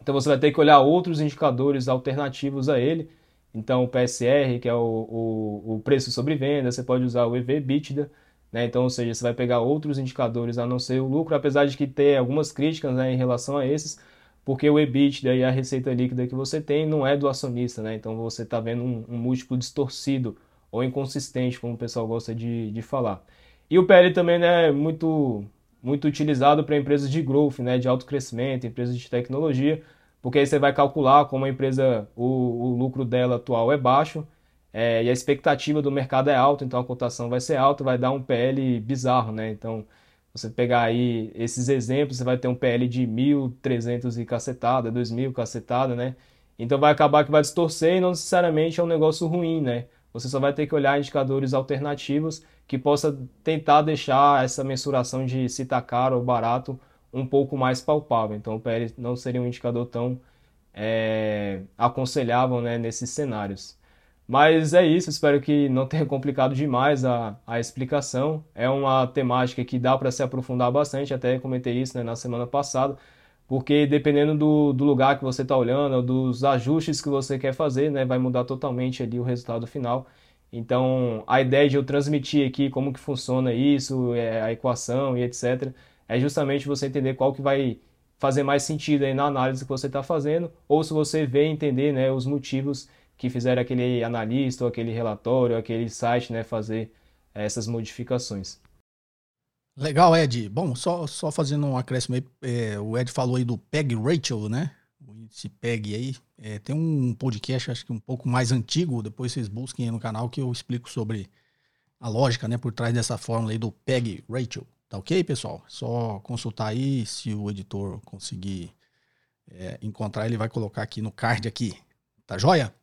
Então você vai ter que olhar outros indicadores alternativos a ele, então, o PSR, que é o, o, o preço sobre venda, você pode usar o EV/EBITDA, né? Então, ou seja, você vai pegar outros indicadores a não ser o lucro, apesar de que ter algumas críticas né, em relação a esses, porque o EBITDA e a receita líquida que você tem não é do acionista, né? Então você está vendo um, um, múltiplo distorcido ou inconsistente, como o pessoal gosta de, de falar. E o PL também né, é muito, muito utilizado para empresas de growth, né, de alto crescimento, empresas de tecnologia, porque aí você vai calcular como a empresa, o, o lucro dela atual é baixo é, e a expectativa do mercado é alta, então a cotação vai ser alta, vai dar um PL bizarro, né? Então, você pegar aí esses exemplos, você vai ter um PL de 1.300 e cacetada, 2.000 cacetada, né? Então vai acabar que vai distorcer e não necessariamente é um negócio ruim, né? Você só vai ter que olhar indicadores alternativos que possa tentar deixar essa mensuração de se tá caro ou barato um pouco mais palpável. Então o PL não seria um indicador tão é, aconselhável né, nesses cenários. Mas é isso, espero que não tenha complicado demais a, a explicação. É uma temática que dá para se aprofundar bastante, até comentei isso né, na semana passada, porque dependendo do, do lugar que você está olhando, dos ajustes que você quer fazer, né, vai mudar totalmente ali o resultado final. Então, a ideia de eu transmitir aqui como que funciona isso, é, a equação e etc., é justamente você entender qual que vai fazer mais sentido aí na análise que você está fazendo, ou se você vê entender né, os motivos que fizeram aquele analista, ou aquele relatório, ou aquele site né, fazer essas modificações. Legal, Ed. Bom, só, só fazendo um acréscimo aí, é, o Ed falou aí do PEG Rachel, né? O índice PEG aí. É, tem um podcast, acho que um pouco mais antigo, depois vocês busquem aí no canal que eu explico sobre a lógica, né, por trás dessa fórmula aí do PEG Rachel. Tá ok, pessoal? Só consultar aí, se o editor conseguir é, encontrar, ele vai colocar aqui no card aqui. Tá joia?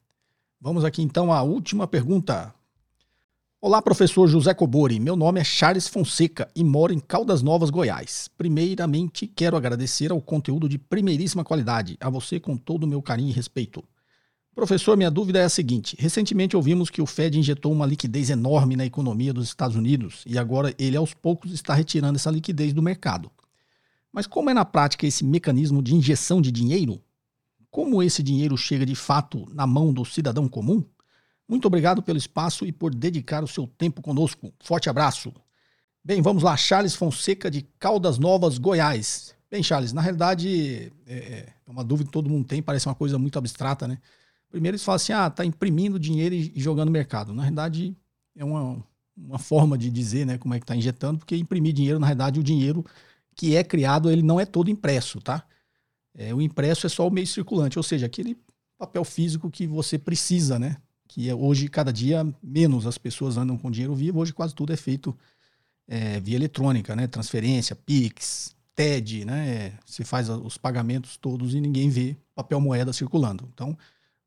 Vamos aqui então à última pergunta. Olá, professor José Cobori. Meu nome é Charles Fonseca e moro em Caldas Novas, Goiás. Primeiramente, quero agradecer ao conteúdo de primeiríssima qualidade, a você com todo o meu carinho e respeito. Professor, minha dúvida é a seguinte: recentemente ouvimos que o Fed injetou uma liquidez enorme na economia dos Estados Unidos e agora ele aos poucos está retirando essa liquidez do mercado. Mas como é na prática esse mecanismo de injeção de dinheiro? Como esse dinheiro chega de fato na mão do cidadão comum? Muito obrigado pelo espaço e por dedicar o seu tempo conosco. Forte abraço. Bem, vamos lá. Charles Fonseca de Caldas Novas, Goiás. Bem, Charles, na realidade é, é uma dúvida que todo mundo tem, parece uma coisa muito abstrata, né? Primeiro eles falam assim, ah, tá imprimindo dinheiro e jogando mercado. Na realidade é uma, uma forma de dizer, né, como é que tá injetando, porque imprimir dinheiro, na realidade o dinheiro que é criado, ele não é todo impresso, tá? É, o impresso é só o meio circulante, ou seja, aquele papel físico que você precisa, né? Que hoje, cada dia, menos as pessoas andam com dinheiro vivo, hoje quase tudo é feito é, via eletrônica, né? Transferência, Pix, TED, né? Você faz os pagamentos todos e ninguém vê papel moeda circulando. Então,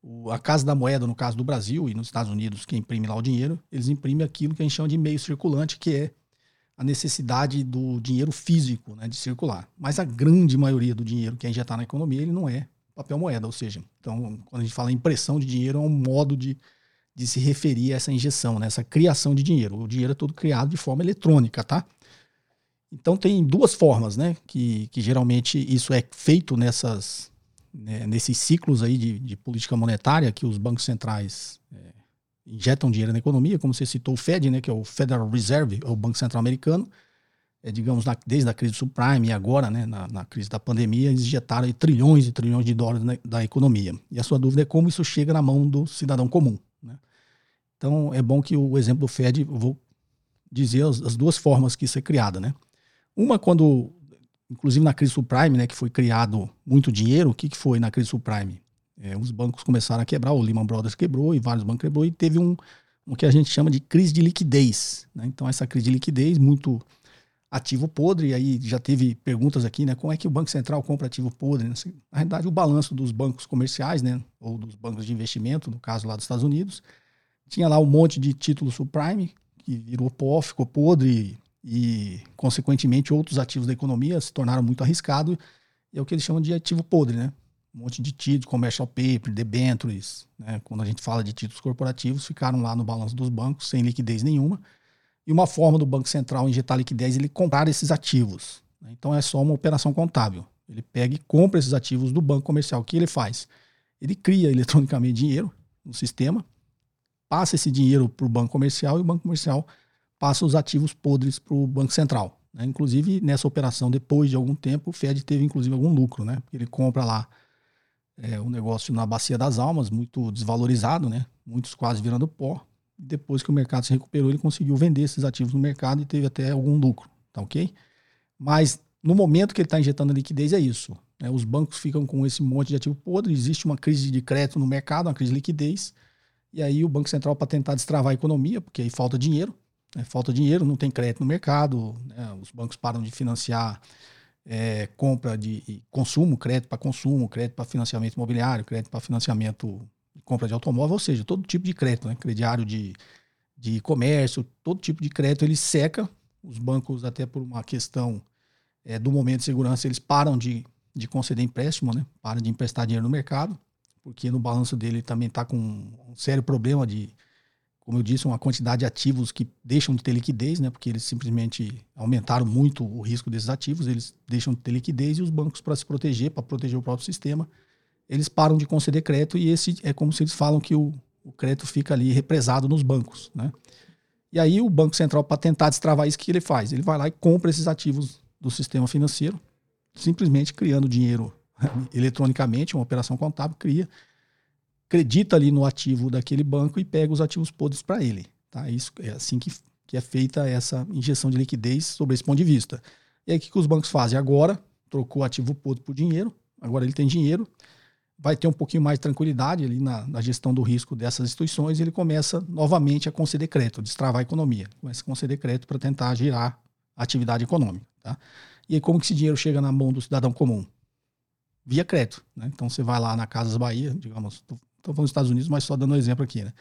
o, a Casa da Moeda, no caso do Brasil e nos Estados Unidos, que imprime lá o dinheiro, eles imprimem aquilo que a gente chama de meio circulante, que é a necessidade do dinheiro físico né, de circular. Mas a grande maioria do dinheiro que é injetado na economia, ele não é papel moeda, ou seja, então quando a gente fala impressão de dinheiro, é um modo de, de se referir a essa injeção, né, essa criação de dinheiro. O dinheiro é todo criado de forma eletrônica, tá? Então tem duas formas, né, que, que geralmente isso é feito nessas, né, nesses ciclos aí de, de, política monetária que os bancos centrais é, injetam dinheiro na economia, como você citou o Fed, né, que é o Federal Reserve, é o Banco Central Americano, é, digamos, na, desde a crise subprime e agora, né, na, na, crise da pandemia, eles injetaram trilhões e trilhões de dólares na, da economia. E a sua dúvida é como isso chega na mão do cidadão comum. Então, é bom que o exemplo do Fed, vou dizer as, as duas formas que isso é criada. Né? Uma, quando, inclusive na crise subprime, né, que foi criado muito dinheiro, o que, que foi na crise subprime? É, os bancos começaram a quebrar, o Lehman Brothers quebrou e vários bancos quebrou e teve um, o que a gente chama de crise de liquidez. Né? Então, essa crise de liquidez, muito ativo podre, e aí já teve perguntas aqui, né? Como é que o Banco Central compra ativo podre? Na realidade, o balanço dos bancos comerciais, né? Ou dos bancos de investimento, no caso lá dos Estados Unidos, tinha lá um monte de títulos subprime, que virou pó, ficou podre, e, consequentemente, outros ativos da economia se tornaram muito arriscados, é o que eles chamam de ativo podre, né? um monte de títulos, commercial paper, debentures, né? quando a gente fala de títulos corporativos, ficaram lá no balanço dos bancos sem liquidez nenhuma. E uma forma do Banco Central injetar liquidez é ele comprar esses ativos. Né? Então é só uma operação contábil. Ele pega e compra esses ativos do banco comercial. O que ele faz? Ele cria eletronicamente dinheiro no sistema, passa esse dinheiro para o banco comercial e o banco comercial passa os ativos podres para o Banco Central. Né? Inclusive, nessa operação, depois de algum tempo, o Fed teve inclusive algum lucro. Né? Ele compra lá é, um negócio na bacia das almas, muito desvalorizado, né? Muitos quase virando pó. Depois que o mercado se recuperou, ele conseguiu vender esses ativos no mercado e teve até algum lucro, tá ok? Mas no momento que ele está injetando liquidez é isso. Né? Os bancos ficam com esse monte de ativo podre, existe uma crise de crédito no mercado, uma crise de liquidez, e aí o Banco Central, para tentar destravar a economia, porque aí falta dinheiro, né? falta dinheiro, não tem crédito no mercado, né? os bancos param de financiar é, compra de consumo, crédito para consumo, crédito para financiamento imobiliário, crédito para financiamento de compra de automóvel, ou seja, todo tipo de crédito, né? crediário de, de comércio, todo tipo de crédito ele seca. Os bancos, até por uma questão é, do momento de segurança, eles param de, de conceder empréstimo, né? param de emprestar dinheiro no mercado, porque no balanço dele também está com um sério problema de como eu disse, uma quantidade de ativos que deixam de ter liquidez, né, porque eles simplesmente aumentaram muito o risco desses ativos, eles deixam de ter liquidez e os bancos, para se proteger, para proteger o próprio sistema, eles param de conceder crédito e esse é como se eles falam que o, o crédito fica ali represado nos bancos. Né? E aí o Banco Central, para tentar destravar isso, o que ele faz? Ele vai lá e compra esses ativos do sistema financeiro, simplesmente criando dinheiro [LAUGHS] eletronicamente, uma operação contábil, cria acredita ali no ativo daquele banco e pega os ativos podres para ele. Tá? Isso é assim que, que é feita essa injeção de liquidez sobre esse ponto de vista. E aí o que, que os bancos fazem? Agora, trocou ativo podre por dinheiro, agora ele tem dinheiro, vai ter um pouquinho mais de tranquilidade ali na, na, gestão do risco dessas instituições e ele começa novamente a conceder crédito, destravar a economia. Começa a conceder crédito para tentar girar a atividade econômica. Tá? E aí como que esse dinheiro chega na mão do cidadão comum? Via crédito. Né? Então você vai lá na Casas Bahia, digamos, Estou falando dos Estados Unidos, mas só dando um exemplo aqui, né?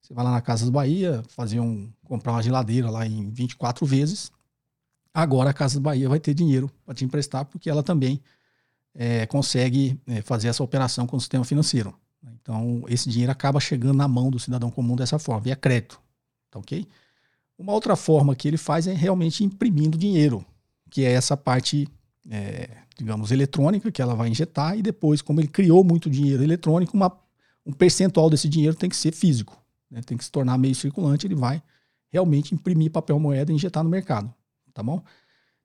Você vai lá na Casas Bahia, fazer um, comprar uma geladeira lá em 24 vezes. Agora a Casas Bahia vai ter dinheiro para te emprestar, porque ela também é, consegue é, fazer essa operação com o sistema financeiro. Então, esse dinheiro acaba chegando na mão do cidadão comum dessa forma, via crédito. Tá ok? Uma outra forma que ele faz é realmente imprimindo dinheiro, que é essa parte, é, digamos, eletrônica, que ela vai injetar, e depois, como ele criou muito dinheiro eletrônico, uma, um percentual desse dinheiro tem que ser físico, né? tem que se tornar meio circulante, ele vai realmente imprimir papel moeda e injetar no mercado. Tá bom?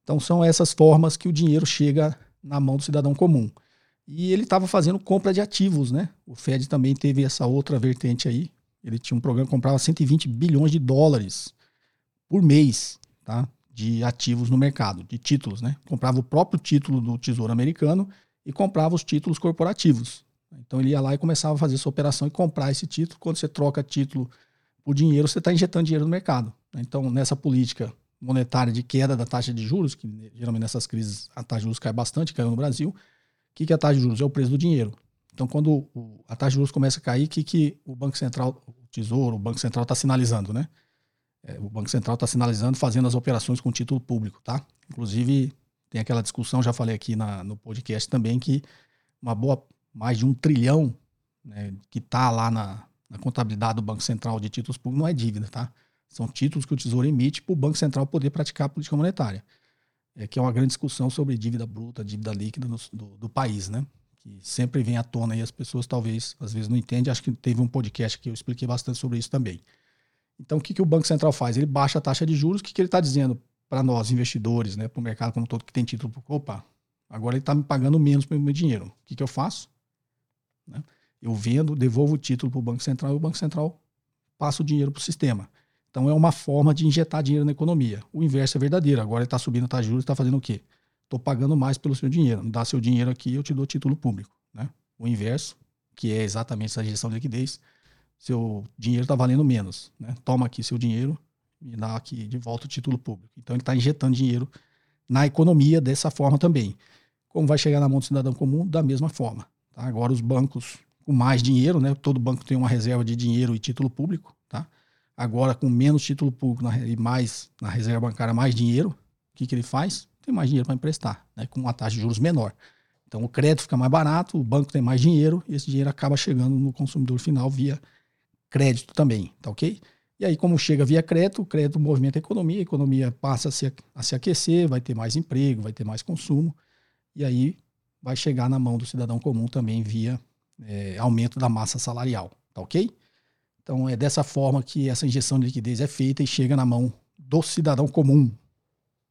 Então, são essas formas que o dinheiro chega na mão do cidadão comum. E ele estava fazendo compra de ativos, né? O Fed também teve essa outra vertente aí. Ele tinha um programa que comprava 120 bilhões de dólares por mês, tá? De ativos no mercado, de títulos, né? Comprava o próprio título do Tesouro Americano e comprava os títulos corporativos. Então ele ia lá e começava a fazer essa operação e comprar esse título. Quando você troca título por dinheiro, você está injetando dinheiro no mercado. Então, nessa política monetária de queda da taxa de juros, que geralmente nessas crises a taxa de juros cai bastante, caiu no Brasil, que, que é a taxa de juros? É o preço do dinheiro. Então, quando a taxa de juros começa a cair, o que, que o Banco Central, o Tesouro, o Banco Central está sinalizando, né? É, o Banco Central está sinalizando fazendo as operações com título público, tá? Inclusive, tem aquela discussão, já falei aqui na, no podcast também, que uma boa, mais de um trilhão né, que está lá na, na contabilidade do Banco Central de títulos públicos não é dívida, tá? São títulos que o Tesouro emite para o Banco Central poder praticar a política monetária é, que é uma grande discussão sobre dívida bruta, dívida líquida do, do, do, país, né? Que sempre vem à tona e as pessoas talvez, às vezes, não entendem. Acho que teve um podcast que eu expliquei bastante sobre isso também. Então, o que, que o Banco Central faz? Ele baixa a taxa de juros. O que, que ele está dizendo para nós, investidores, né, para o mercado como todo que tem título? Opa, agora ele está me pagando menos pelo meu dinheiro. O que, que eu faço? Né? Eu vendo, devolvo o título para o Banco Central e o Banco Central passa o dinheiro para o sistema. Então é uma forma de injetar dinheiro na economia. O inverso é verdadeiro. Agora ele está subindo a taxa de juros está fazendo o quê? Estou pagando mais pelo seu dinheiro. Me dá seu dinheiro aqui eu te dou título público. Né? O inverso, que é exatamente essa injeção de liquidez, seu dinheiro está valendo menos. Né? Toma aqui seu dinheiro e dá aqui de volta o título público. Então ele está injetando dinheiro na economia dessa forma também. Como vai chegar na mão do cidadão comum? Da mesma forma. Tá? Agora os bancos com mais dinheiro, né? todo banco tem uma reserva de dinheiro e título público, tá? agora com menos título público na, e mais na reserva bancária, mais dinheiro, o que, que ele faz? Tem mais dinheiro para emprestar, né, com uma taxa de juros menor. Então o crédito fica mais barato, o banco tem mais dinheiro e esse dinheiro acaba chegando no consumidor final via crédito também, tá ok? E aí, como chega via crédito, o crédito movimenta a economia, a economia passa a se, a se aquecer, vai ter mais emprego, vai ter mais consumo, e aí vai chegar na mão do cidadão comum também via é, aumento da massa salarial, tá ok? Então é dessa forma que essa injeção de liquidez é feita e chega na mão do cidadão comum.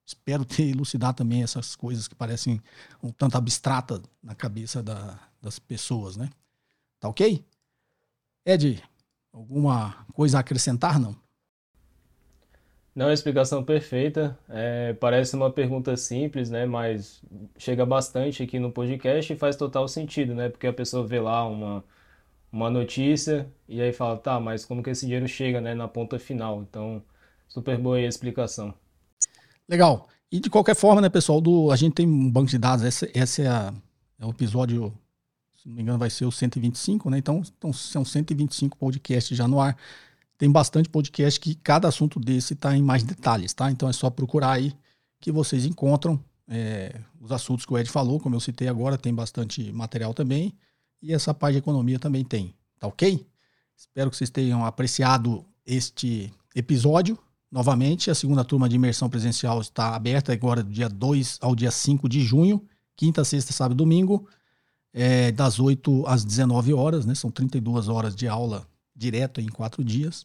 Espero ter [LAUGHS] elucidado também essas coisas que parecem um tanto abstratas na cabeça da, das pessoas, né? Tá ok? Ed, alguma coisa a acrescentar, não? Não, a explicação perfeita. É, parece uma pergunta simples, né? Mas chega bastante aqui no podcast e faz total sentido, né? Porque a pessoa vê lá uma, uma notícia e aí fala, tá, mas como que esse dinheiro chega né, na ponta final? Então, super boa aí a explicação. Legal. E de qualquer forma, né, pessoal, do, a gente tem um banco de dados, esse, esse é, a, é o episódio, se não me engano, vai ser o 125, né? Então, então são 125 podcasts já no ar. Tem bastante podcast que cada assunto desse está em mais detalhes, tá? Então é só procurar aí que vocês encontram é, os assuntos que o Ed falou, como eu citei agora, tem bastante material também. E essa parte de economia também tem, tá ok? Espero que vocês tenham apreciado este episódio. Novamente, a segunda turma de imersão presencial está aberta agora do dia 2 ao dia 5 de junho, quinta, sexta, sábado e domingo, é, das 8 às 19 horas, né? São 32 horas de aula direto em quatro dias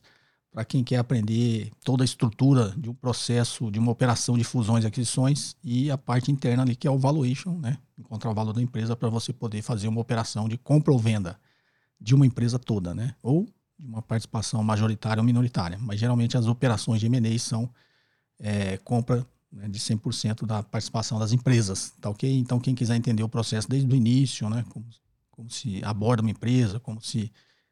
para quem quer aprender toda a estrutura de um processo, de uma operação de fusões e aquisições e a parte interna ali que é o valuation, né? Encontrar o valor da empresa para você poder fazer uma operação de compra ou venda de uma empresa toda, né? Ou de uma participação majoritária ou minoritária. Mas geralmente as operações de M&A são é, compra né, de 100% da participação das empresas, tá ok? Então quem quiser entender o processo desde o início, né? Como, como se aborda uma empresa, como se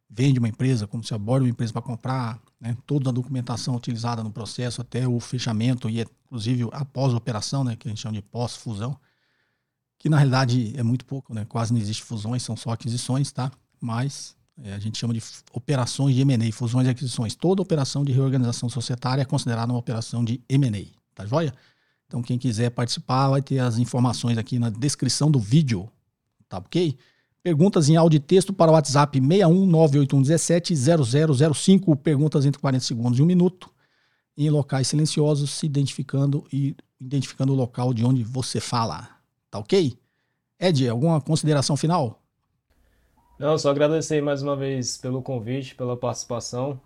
vende uma empresa, como se aborda uma empresa para comprar, né, toda a documentação utilizada no processo até o fechamento e inclusive após a operação, né, que a gente chama de pós-fusão, que na realidade é muito pouco, né, quase não existe fusões, são só aquisições, tá? Mas É, a gente chama de operações de M&A, fusões e aquisições. Toda operação de reorganização societária é considerada uma operação de M&A, tá joia? Então quem quiser participar vai ter as informações aqui na descrição do vídeo, tá ok? Perguntas em áudio e texto para o WhatsApp 61981170005, perguntas entre 40 segundos e um minuto, em locais silenciosos, se identificando e identificando o local de onde você fala, tá ok? Ed, alguma consideração final? Não, só agradecer mais uma vez pelo convite, pela participação.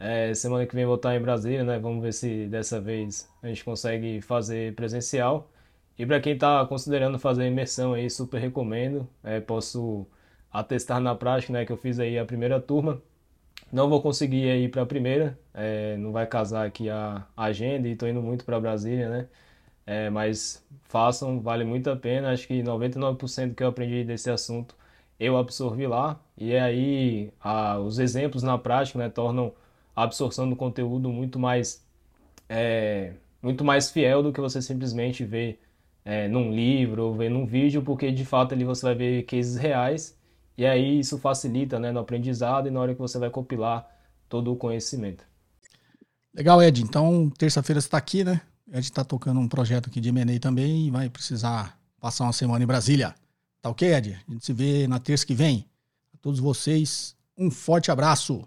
É, semana que vem vou estar em Brasília, né? Vamos ver se dessa vez a gente consegue fazer presencial. E para quem está considerando fazer imersão aí, super recomendo. É, posso atestar na prática, né? Que eu fiz aí a primeira turma. Não vou conseguir ir para a primeira, é, não vai casar aqui a agenda e estou indo muito para Brasília, né? É, mas façam, vale muito a pena. Acho que 99% que eu aprendi desse assunto eu absorvi lá. E aí a, os exemplos na prática né, tornam absorção do conteúdo muito mais, é, muito mais fiel do que você simplesmente vê é, num livro ou ver num vídeo, porque de fato ali você vai ver cases reais. E aí isso facilita né, no aprendizado e na hora que você vai compilar todo o conhecimento. Legal, Ed. Então, terça-feira você está aqui, né? Ed está tocando um projeto aqui de M&A também e vai precisar passar uma semana em Brasília. Tá ok, Ed? A gente se vê na terça que vem. A todos vocês, um forte abraço.